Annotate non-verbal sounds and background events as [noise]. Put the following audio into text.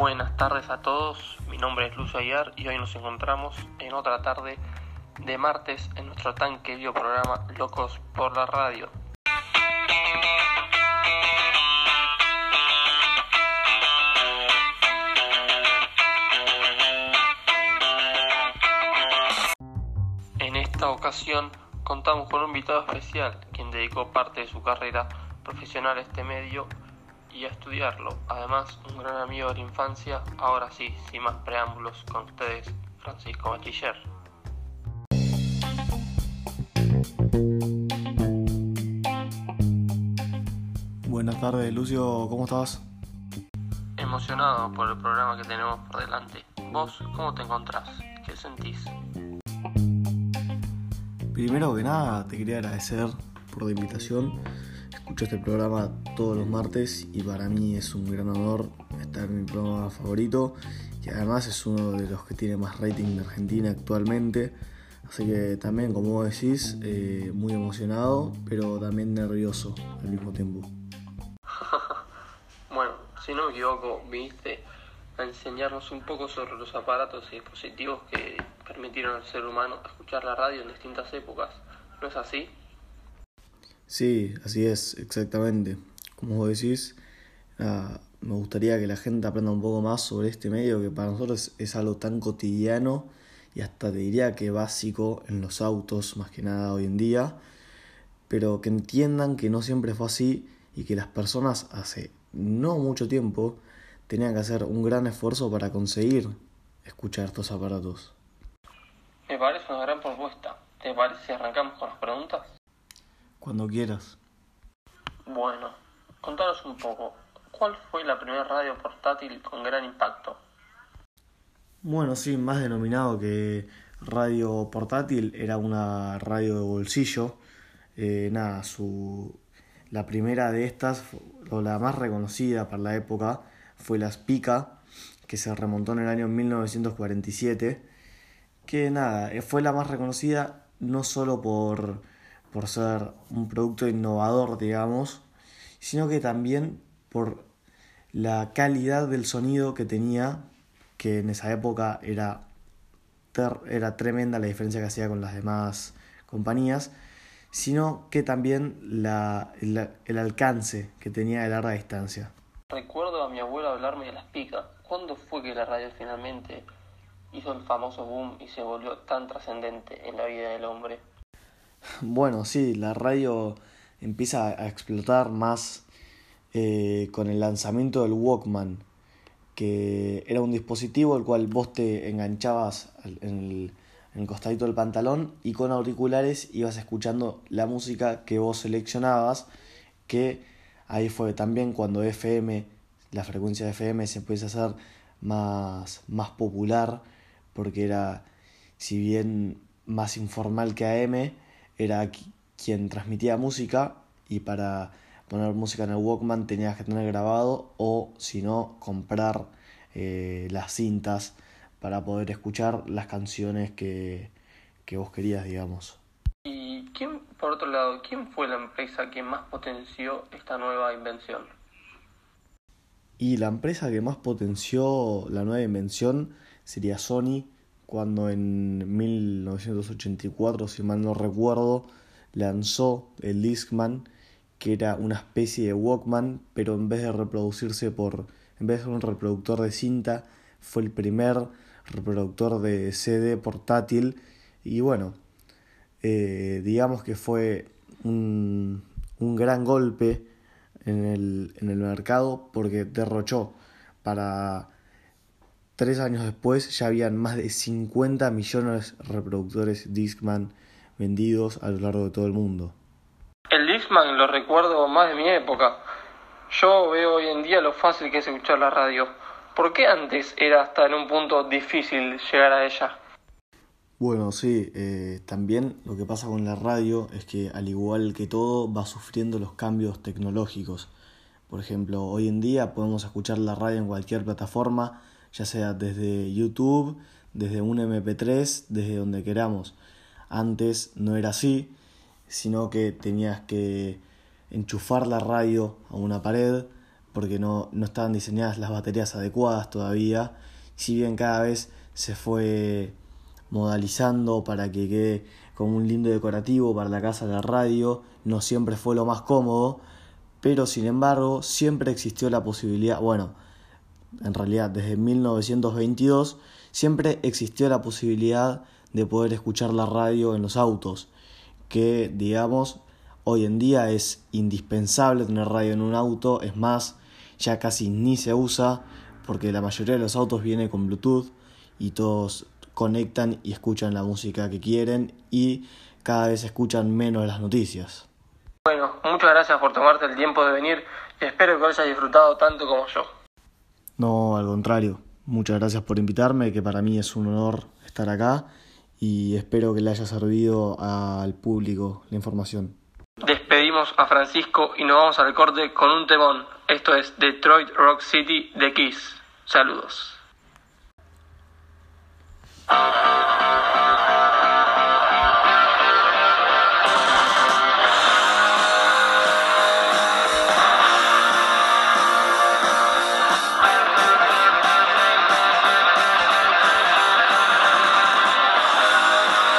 Buenas tardes a todos, mi nombre es Lucio Aguiar y hoy nos encontramos en otra tarde de martes en nuestro tan querido programa Locos por la Radio. En esta ocasión contamos con un invitado especial, quien dedicó parte de su carrera profesional a este medio y a estudiarlo. Además, un gran amigo de la infancia. Ahora sí, sin más preámbulos, con ustedes, Francisco Bachiller. Buenas tardes, Lucio, ¿cómo estás? Emocionado por el programa que tenemos por delante. ¿Vos cómo te encontrás? ¿Qué sentís? Primero que nada, te quería agradecer por la invitación. Escucho este programa todos los martes y para mí es un gran honor estar en mi programa favorito, que además es uno de los que tiene más rating de Argentina actualmente. Así que también, como decís, eh, muy emocionado, pero también nervioso al mismo tiempo. [laughs] bueno, si no me equivoco, viniste a enseñarnos un poco sobre los aparatos y dispositivos que permitieron al ser humano escuchar la radio en distintas épocas. ¿No es así? Sí, así es, exactamente. Como vos decís, uh, me gustaría que la gente aprenda un poco más sobre este medio que para nosotros es algo tan cotidiano y hasta te diría que básico en los autos más que nada hoy en día, pero que entiendan que no siempre fue así y que las personas hace no mucho tiempo tenían que hacer un gran esfuerzo para conseguir escuchar estos aparatos. Me parece una gran propuesta. ¿Te parece si arrancamos con las preguntas? Cuando quieras. Bueno, contanos un poco. ¿Cuál fue la primera radio portátil con gran impacto? Bueno, sí, más denominado que radio portátil, era una radio de bolsillo. Eh, nada, su, la primera de estas, o la más reconocida para la época, fue la Spica, que se remontó en el año 1947. Que nada, fue la más reconocida no solo por, por ser un producto innovador, digamos, sino que también por la calidad del sonido que tenía que en esa época era, era tremenda la diferencia que hacía con las demás compañías, sino que también la, el, alcance que tenía de larga distancia. Recuerdo a mi abuelo hablarme de las picas. ¿Cuándo fue que la radio finalmente hizo el famoso boom y se volvió tan trascendente en la vida del hombre? Bueno, sí, la radio empieza a explotar más eh, con el lanzamiento del Walkman que era un dispositivo el cual vos te enganchabas en el, en el costadito del pantalón y con auriculares ibas escuchando la música que vos seleccionabas, que ahí fue también cuando FM, la frecuencia de FM se empieza a hacer más, más popular, porque era, si bien más informal que AM, era quien transmitía música y para poner música en el Walkman tenías que tener grabado o si no comprar eh, las cintas para poder escuchar las canciones que, que vos querías, digamos. ¿Y quién, por otro lado, quién fue la empresa que más potenció esta nueva invención? Y la empresa que más potenció la nueva invención sería Sony, cuando en 1984, si mal no recuerdo, lanzó el Discman que era una especie de Walkman, pero en vez de reproducirse por, en vez de ser un reproductor de cinta, fue el primer reproductor de CD portátil. Y bueno, eh, digamos que fue un, un gran golpe en el, en el mercado porque derrochó para tres años después ya habían más de 50 millones de reproductores Discman vendidos a lo largo de todo el mundo. El Discman lo recuerdo más de mi época. Yo veo hoy en día lo fácil que es escuchar la radio. ¿Por qué antes era hasta en un punto difícil llegar a ella? Bueno, sí, eh, también lo que pasa con la radio es que al igual que todo va sufriendo los cambios tecnológicos. Por ejemplo, hoy en día podemos escuchar la radio en cualquier plataforma, ya sea desde YouTube, desde un MP3, desde donde queramos. Antes no era así, sino que tenías que enchufar la radio a una pared porque no, no estaban diseñadas las baterías adecuadas todavía. Si bien cada vez se fue modalizando para que quede como un lindo decorativo para la casa de la radio, no siempre fue lo más cómodo, pero sin embargo siempre existió la posibilidad, bueno, en realidad desde 1922 siempre existió la posibilidad de poder escuchar la radio en los autos, que digamos hoy en día es indispensable tener radio en un auto, es más, ya casi ni se usa porque la mayoría de los autos viene con Bluetooth y todos conectan y escuchan la música que quieren y cada vez escuchan menos las noticias. Bueno, muchas gracias por tomarte el tiempo de venir y espero que hayas disfrutado tanto como yo. No, al contrario. Muchas gracias por invitarme, que para mí es un honor estar acá y espero que le haya servido al público la información. Despedimos a Francisco y nos vamos al corte con un temón. Esto es Detroit Rock City de Kiss. Saludos.